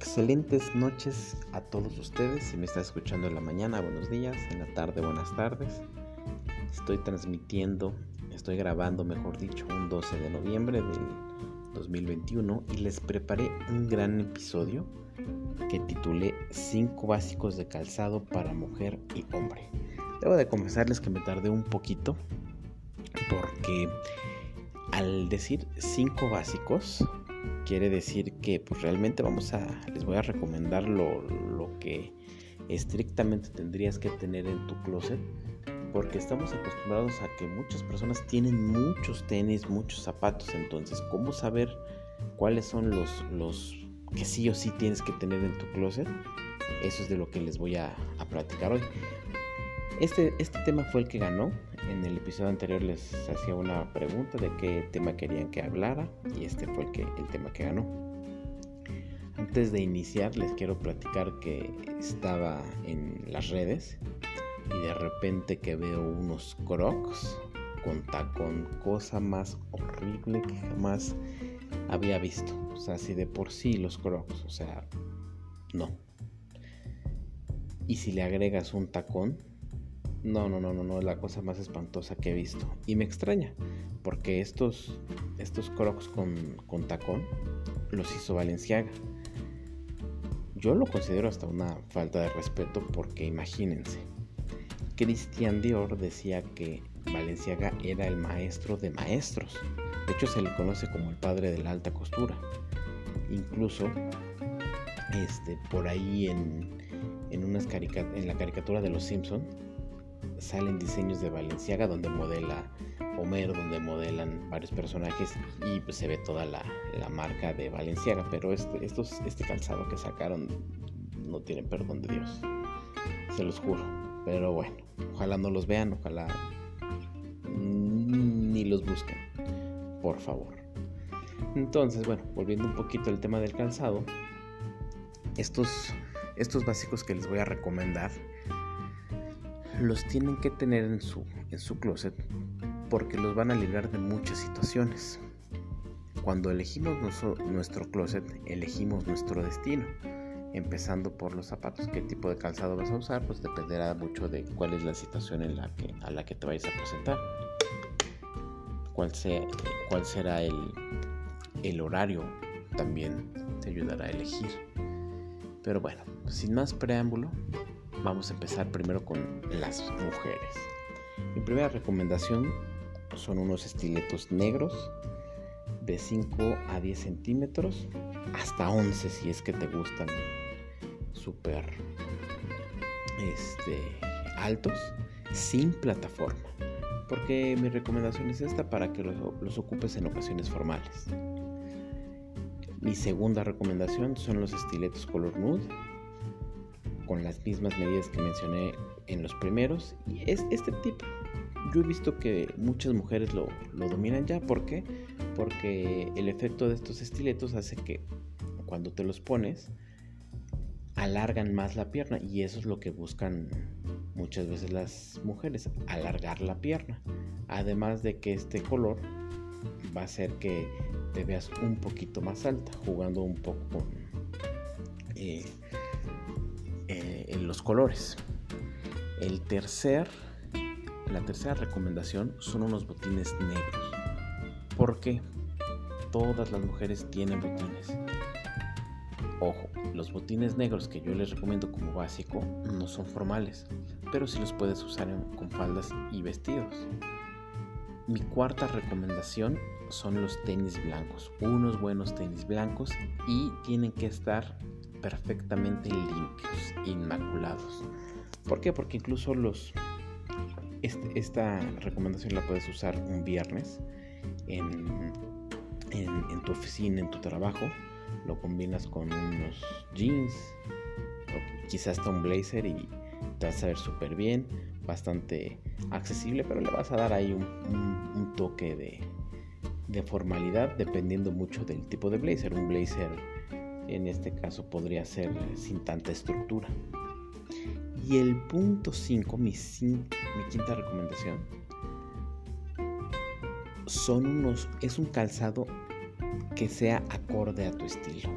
Excelentes noches a todos ustedes. Si me está escuchando en la mañana, buenos días. En la tarde, buenas tardes. Estoy transmitiendo, estoy grabando, mejor dicho, un 12 de noviembre del 2021 y les preparé un gran episodio que titulé 5 básicos de calzado para mujer y hombre. Debo de confesarles que me tardé un poquito porque al decir 5 básicos quiere decir que pues realmente vamos a, les voy a recomendar lo, lo que estrictamente tendrías que tener en tu closet porque estamos acostumbrados a que muchas personas tienen muchos tenis, muchos zapatos, entonces cómo saber cuáles son los, los que sí o sí tienes que tener en tu closet, eso es de lo que les voy a, a platicar hoy. Este, este tema fue el que ganó. En el episodio anterior les hacía una pregunta de qué tema querían que hablara y este fue el, que, el tema que ganó. Antes de iniciar les quiero platicar que estaba en las redes y de repente que veo unos crocs con tacón, cosa más horrible que jamás había visto. O sea, si de por sí los crocs, o sea, no. Y si le agregas un tacón, no, no, no, no, no, es la cosa más espantosa que he visto. Y me extraña, porque estos, estos crocs con, con tacón los hizo Valenciaga. Yo lo considero hasta una falta de respeto porque imagínense, Christian Dior decía que Valenciaga era el maestro de maestros. De hecho se le conoce como el padre de la alta costura. Incluso este, por ahí en, en, unas en la caricatura de los Simpson salen diseños de Valenciaga donde modela Homero, donde modelan varios personajes y pues se ve toda la, la marca de Valenciaga. Pero este, estos, este calzado que sacaron no tiene perdón de Dios, se los juro. Pero bueno, ojalá no los vean, ojalá ni los busquen, por favor. Entonces, bueno, volviendo un poquito al tema del calzado, estos, estos básicos que les voy a recomendar los tienen que tener en su, en su closet porque los van a librar de muchas situaciones. Cuando elegimos nuestro, nuestro closet, elegimos nuestro destino. Empezando por los zapatos, qué tipo de calzado vas a usar, pues dependerá mucho de cuál es la situación en la que, a la que te vayas a presentar. Cuál, sea, cuál será el, el horario también te ayudará a elegir. Pero bueno, sin más preámbulo, vamos a empezar primero con las mujeres. Mi primera recomendación son unos estiletos negros de 5 a 10 centímetros hasta 11 si es que te gustan súper este, altos sin plataforma porque mi recomendación es esta para que los, los ocupes en ocasiones formales mi segunda recomendación son los estiletos color nude con las mismas medidas que mencioné en los primeros. Y es este tipo. Yo he visto que muchas mujeres lo, lo dominan ya. ¿Por qué? Porque el efecto de estos estiletos hace que cuando te los pones alargan más la pierna y eso es lo que buscan muchas veces las mujeres, alargar la pierna. Además de que este color va a hacer que te veas un poquito más alta, jugando un poco con eh, los colores. El tercer, la tercera recomendación son unos botines negros. porque Todas las mujeres tienen botines. Ojo, los botines negros que yo les recomiendo como básico no son formales, pero sí los puedes usar con faldas y vestidos. Mi cuarta recomendación son los tenis blancos, unos buenos tenis blancos y tienen que estar perfectamente limpios, inmaculados. ¿Por qué? Porque incluso los este, esta recomendación la puedes usar un viernes en, en, tu oficina, en tu trabajo. Lo combinas con unos jeans quizás hasta un blazer y te vas a ver súper bien, bastante accesible, pero le vas a dar ahí un, un toque de, de formalidad dependiendo mucho del tipo de blazer. Un blazer en este caso podría ser sin tanta estructura. Y el punto 5, mi, mi, quinta recomendación, son unos, es un calzado que sea acorde a tu estilo.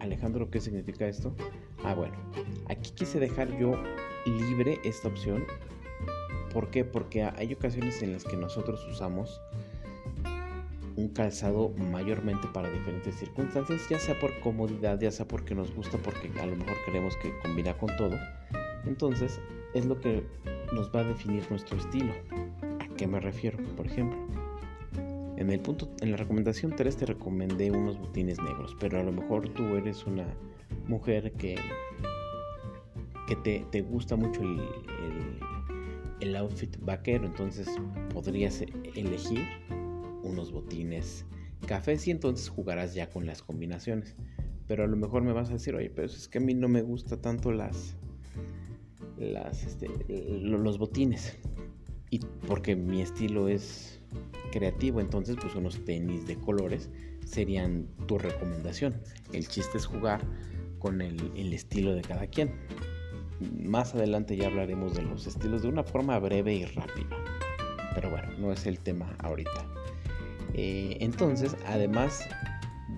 Alejandro, ¿qué significa esto? Ah, bueno, aquí quise dejar yo libre esta opción. ¿Por qué? Porque hay ocasiones en las que nosotros usamos un calzado mayormente para diferentes circunstancias, ya sea por comodidad, ya sea porque nos gusta, porque a lo mejor queremos que combina con todo. Entonces, es lo que nos va a definir nuestro estilo. ¿A qué me refiero? Por ejemplo, en el punto, en la recomendación 3 te recomendé unos botines negros, pero a lo mejor tú eres una mujer que, que te, gusta mucho el, el outfit vaquero, entonces podrías elegir unos botines cafés y entonces jugarás ya con las combinaciones. Pero a lo mejor me vas a decir, oye, pero es que a mí no me gusta tanto las, las este, los botines. Y porque mi estilo es creativo, entonces pues unos tenis de colores serían tu recomendación. El chiste es jugar con el, el estilo de cada quien. Más adelante ya hablaremos de los estilos de una forma breve y rápida. Pero bueno, no es el tema ahorita. Eh, entonces, además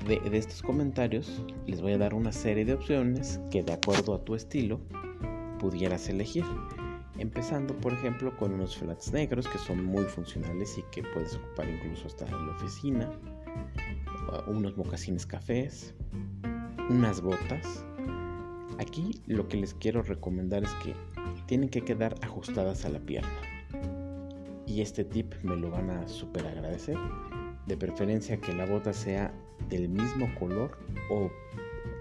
de, estos comentarios, les voy a dar una serie de opciones que de acuerdo a tu estilo pudieras elegir. Empezando, por ejemplo, con unos flats negros que son muy funcionales y que puedes ocupar incluso hasta en la oficina. Unos mocasines cafés. Unas botas. Aquí lo que les quiero recomendar es que tienen que quedar ajustadas a la pierna. Y este tip me lo van a super agradecer de preferencia que la bota sea del mismo color o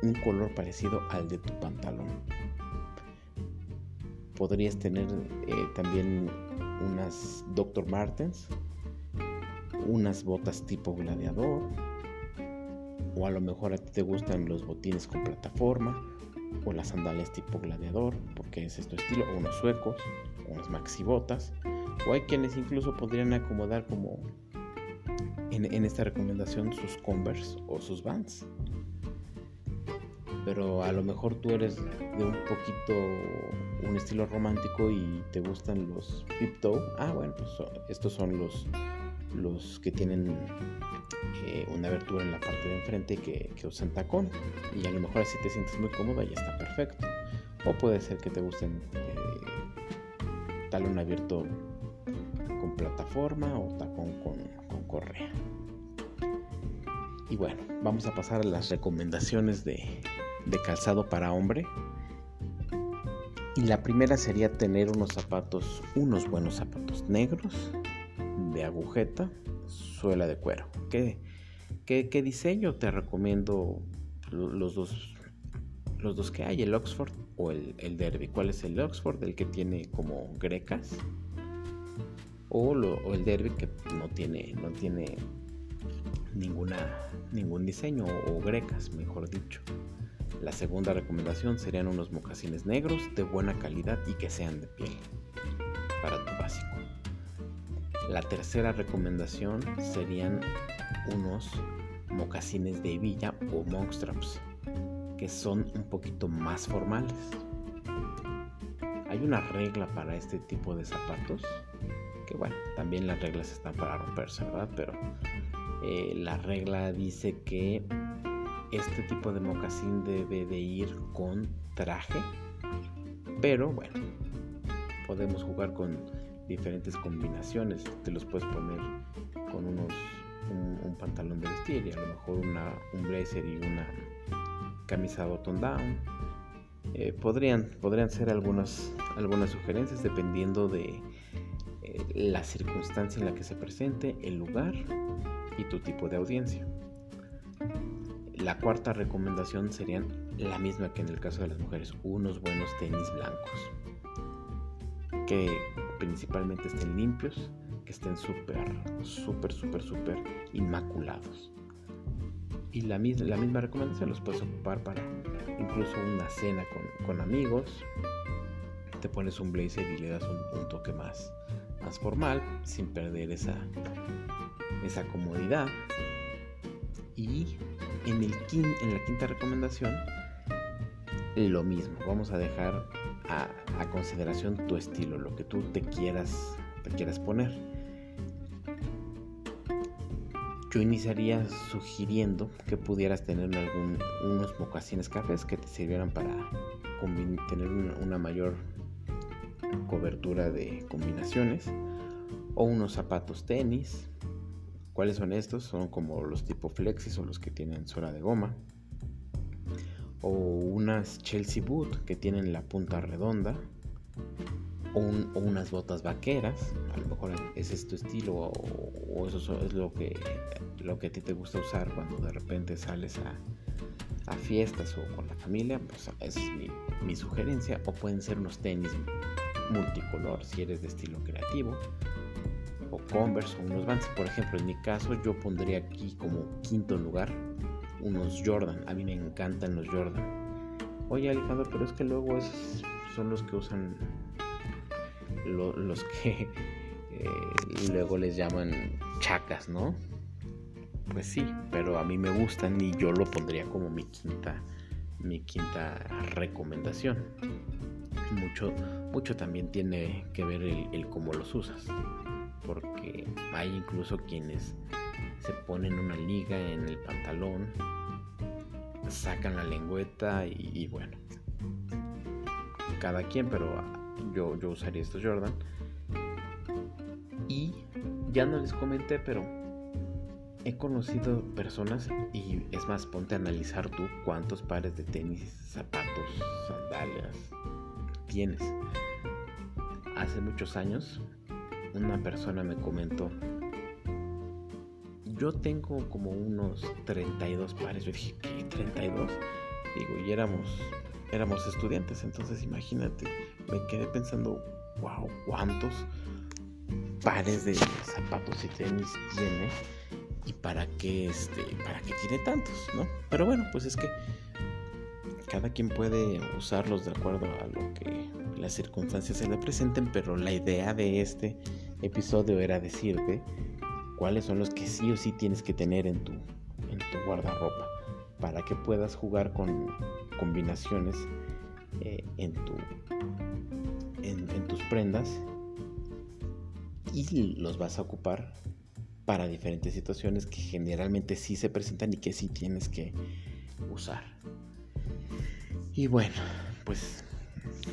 un color parecido al de tu pantalón. Podrías tener eh, también unas Dr. Martens, unas botas tipo gladiador, o a lo mejor a ti te gustan los botines con plataforma, o las sandalias tipo gladiador, porque ese es tu estilo, o unos suecos, unas maxi botas, o hay quienes incluso podrían acomodar como en, esta recomendación sus Converse o sus Vans. Pero a lo mejor tú eres de un poquito un estilo romántico y te gustan los Pip Ah, bueno, pues estos son los, los que tienen eh, una abertura en la parte de enfrente que, que, usan tacón. Y a lo mejor así te sientes muy cómoda y está perfecto. O puede ser que te gusten eh, talón abierto con plataforma o tacón con correa. Y bueno, vamos a pasar a las recomendaciones de, calzado para hombre. Y la primera sería tener unos zapatos, unos buenos zapatos negros, de agujeta, suela de cuero. ¿Qué, qué, diseño te recomiendo los dos, los dos que hay, el Oxford o el, Derby? ¿Cuál es el Oxford? El que tiene como grecas. O, el Derby que no tiene, no tiene ninguna, ningún diseño o grecas, mejor dicho. La segunda recomendación serían unos mocasines negros de buena calidad y que sean de piel para tu básico. La tercera recomendación serían unos mocasines de hebilla o monstraps que son un poquito más formales. Hay una regla para este tipo de zapatos que bueno, también las reglas están para romperse, ¿verdad? Pero eh, la regla dice que este tipo de mocasín debe de ir con traje, pero bueno, podemos jugar con diferentes combinaciones. Te los puedes poner con unos un, pantalón de vestir y a lo mejor una, un blazer y una camisa button down. Eh, podrían, podrían ser algunas, algunas sugerencias dependiendo de la circunstancia en la que se presente, el lugar y tu tipo de audiencia. La cuarta recomendación serían la misma que en el caso de las mujeres, unos buenos tenis blancos. Que principalmente estén limpios, que estén súper, súper, súper, súper inmaculados. Y la, la misma recomendación los puedes ocupar para incluso una cena con, amigos. Te pones un blazer y le das un, un toque más, más formal sin perder esa, esa comodidad. Y en, el en la quinta recomendación, lo mismo. Vamos a dejar a, consideración tu estilo, lo que tú te quieras, te quieras poner. yo iniciaría sugiriendo que pudieras tener algún, unos mocasines cafés que te sirvieran para tener una, mayor cobertura de combinaciones o unos zapatos tenis. ¿Cuáles son estos? Son como los tipo flexis o los que tienen suela de goma. O unas Chelsea Boot que tienen la punta redonda o, unas botas vaqueras, a lo mejor ese es tu estilo o, eso es lo que, lo que a ti te gusta usar cuando de repente sales a, fiestas o con la familia, pues esa es mi, mi, sugerencia, o pueden ser unos tenis multicolor si eres de estilo creativo, o Converse o unos Vans, por ejemplo, en mi caso yo pondría aquí como quinto lugar unos Jordan, a mí me encantan los Jordan. Oye Alejandro, pero es que luego son los que usan los que eh, luego les llaman chacas, ¿no? Pues sí, pero a mí me gustan y yo lo pondría como mi quinta, mi quinta recomendación. Mucho, mucho también tiene que ver el, cómo los usas, porque hay incluso quienes se ponen una liga en el pantalón, sacan la lengüeta y, y bueno, cada quien, pero yo, usaría estos Jordan. Y ya no les comenté, pero he conocido personas y es más, ponte a analizar tú cuántos pares de tenis, zapatos, sandalias tienes. Hace muchos años una persona me comentó, yo tengo como unos 32 pares. Yo dije, ¿qué? ¿32? Digo, y éramos, éramos estudiantes, entonces imagínate, me quedé pensando, wow, ¿cuántos pares de zapatos y tenis tiene? ¿Y para qué, este, para qué tiene tantos, no? Pero bueno, pues es que cada quien puede usarlos de acuerdo a lo que las circunstancias se le presenten, pero la idea de este episodio era decirte cuáles son los que sí o sí tienes que tener en tu, en tu guardarropa para que puedas jugar con combinaciones eh, en, tu, en, tus prendas y los vas a ocupar para diferentes situaciones que generalmente sí se presentan y que sí tienes que usar. Y bueno, pues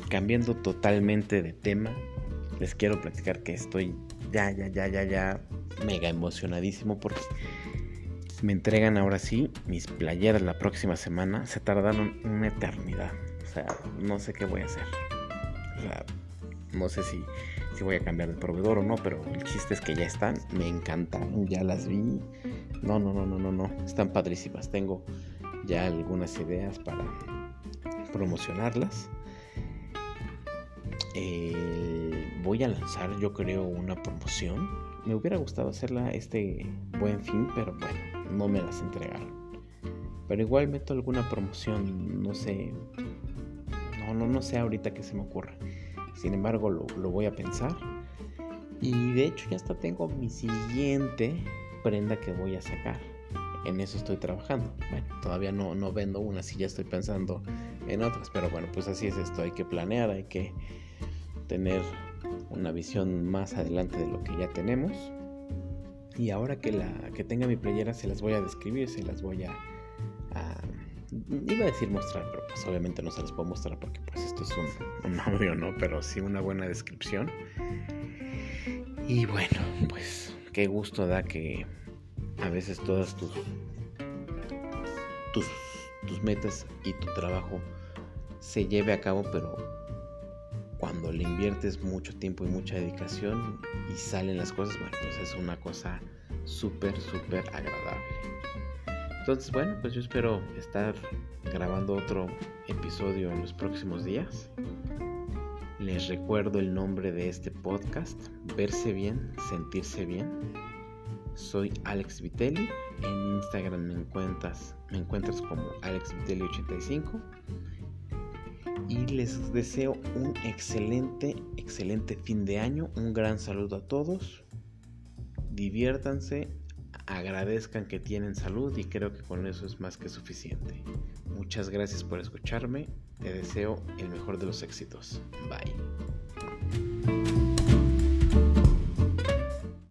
cambiando totalmente de tema, les quiero platicar que estoy ya, ya, ya, ya, ya mega emocionadísimo porque me entregan ahora sí mis playeras la próxima semana. Se tardaron una eternidad no sé qué voy a hacer. O sea, no sé si, si voy a cambiar de proveedor o no, pero el chiste es que ya están. Me encantaron, ya las vi. No, no, no, no, no, no. Están padrísimas. Tengo ya algunas ideas para promocionarlas. voy a lanzar, yo creo, una promoción. Me hubiera gustado hacerla este buen fin, pero bueno, no me las entregaron. Pero igual meto alguna promoción, no sé, no, no, sé ahorita qué se me ocurra. Sin embargo, lo, voy a pensar. Y de hecho ya hasta tengo mi siguiente prenda que voy a sacar. En eso estoy trabajando. Bueno, todavía no, no vendo una, si ya estoy pensando en otras. Pero bueno, pues así es esto. Hay que planear, hay que tener una visión más adelante de lo que ya tenemos. Y ahora que, la, que tenga mi playera se las voy a describir, se las voy a iba a decir mostrar, pero pues obviamente no se les puedo mostrar porque pues esto es un, audio, ¿no? Pero sí una buena descripción. Y bueno, pues qué gusto da que a veces todas tus, tus, tus metas y tu trabajo se lleve a cabo, pero cuando le inviertes mucho tiempo y mucha dedicación y salen las cosas, bueno, pues es una cosa súper, súper agradable. Entonces, bueno, pues yo espero estar grabando otro episodio en los próximos días. Les recuerdo el nombre de este podcast, Verse bien, sentirse bien. Soy Alex Vitelli. En Instagram me encuentras, me encuentras como AlexVitelli85. Y les deseo un excelente, excelente fin de año. Un gran saludo a todos. Diviértanse agradezcan que tienen salud y creo que con eso es más que suficiente. Muchas gracias por escucharme, te deseo el mejor de los éxitos. Bye.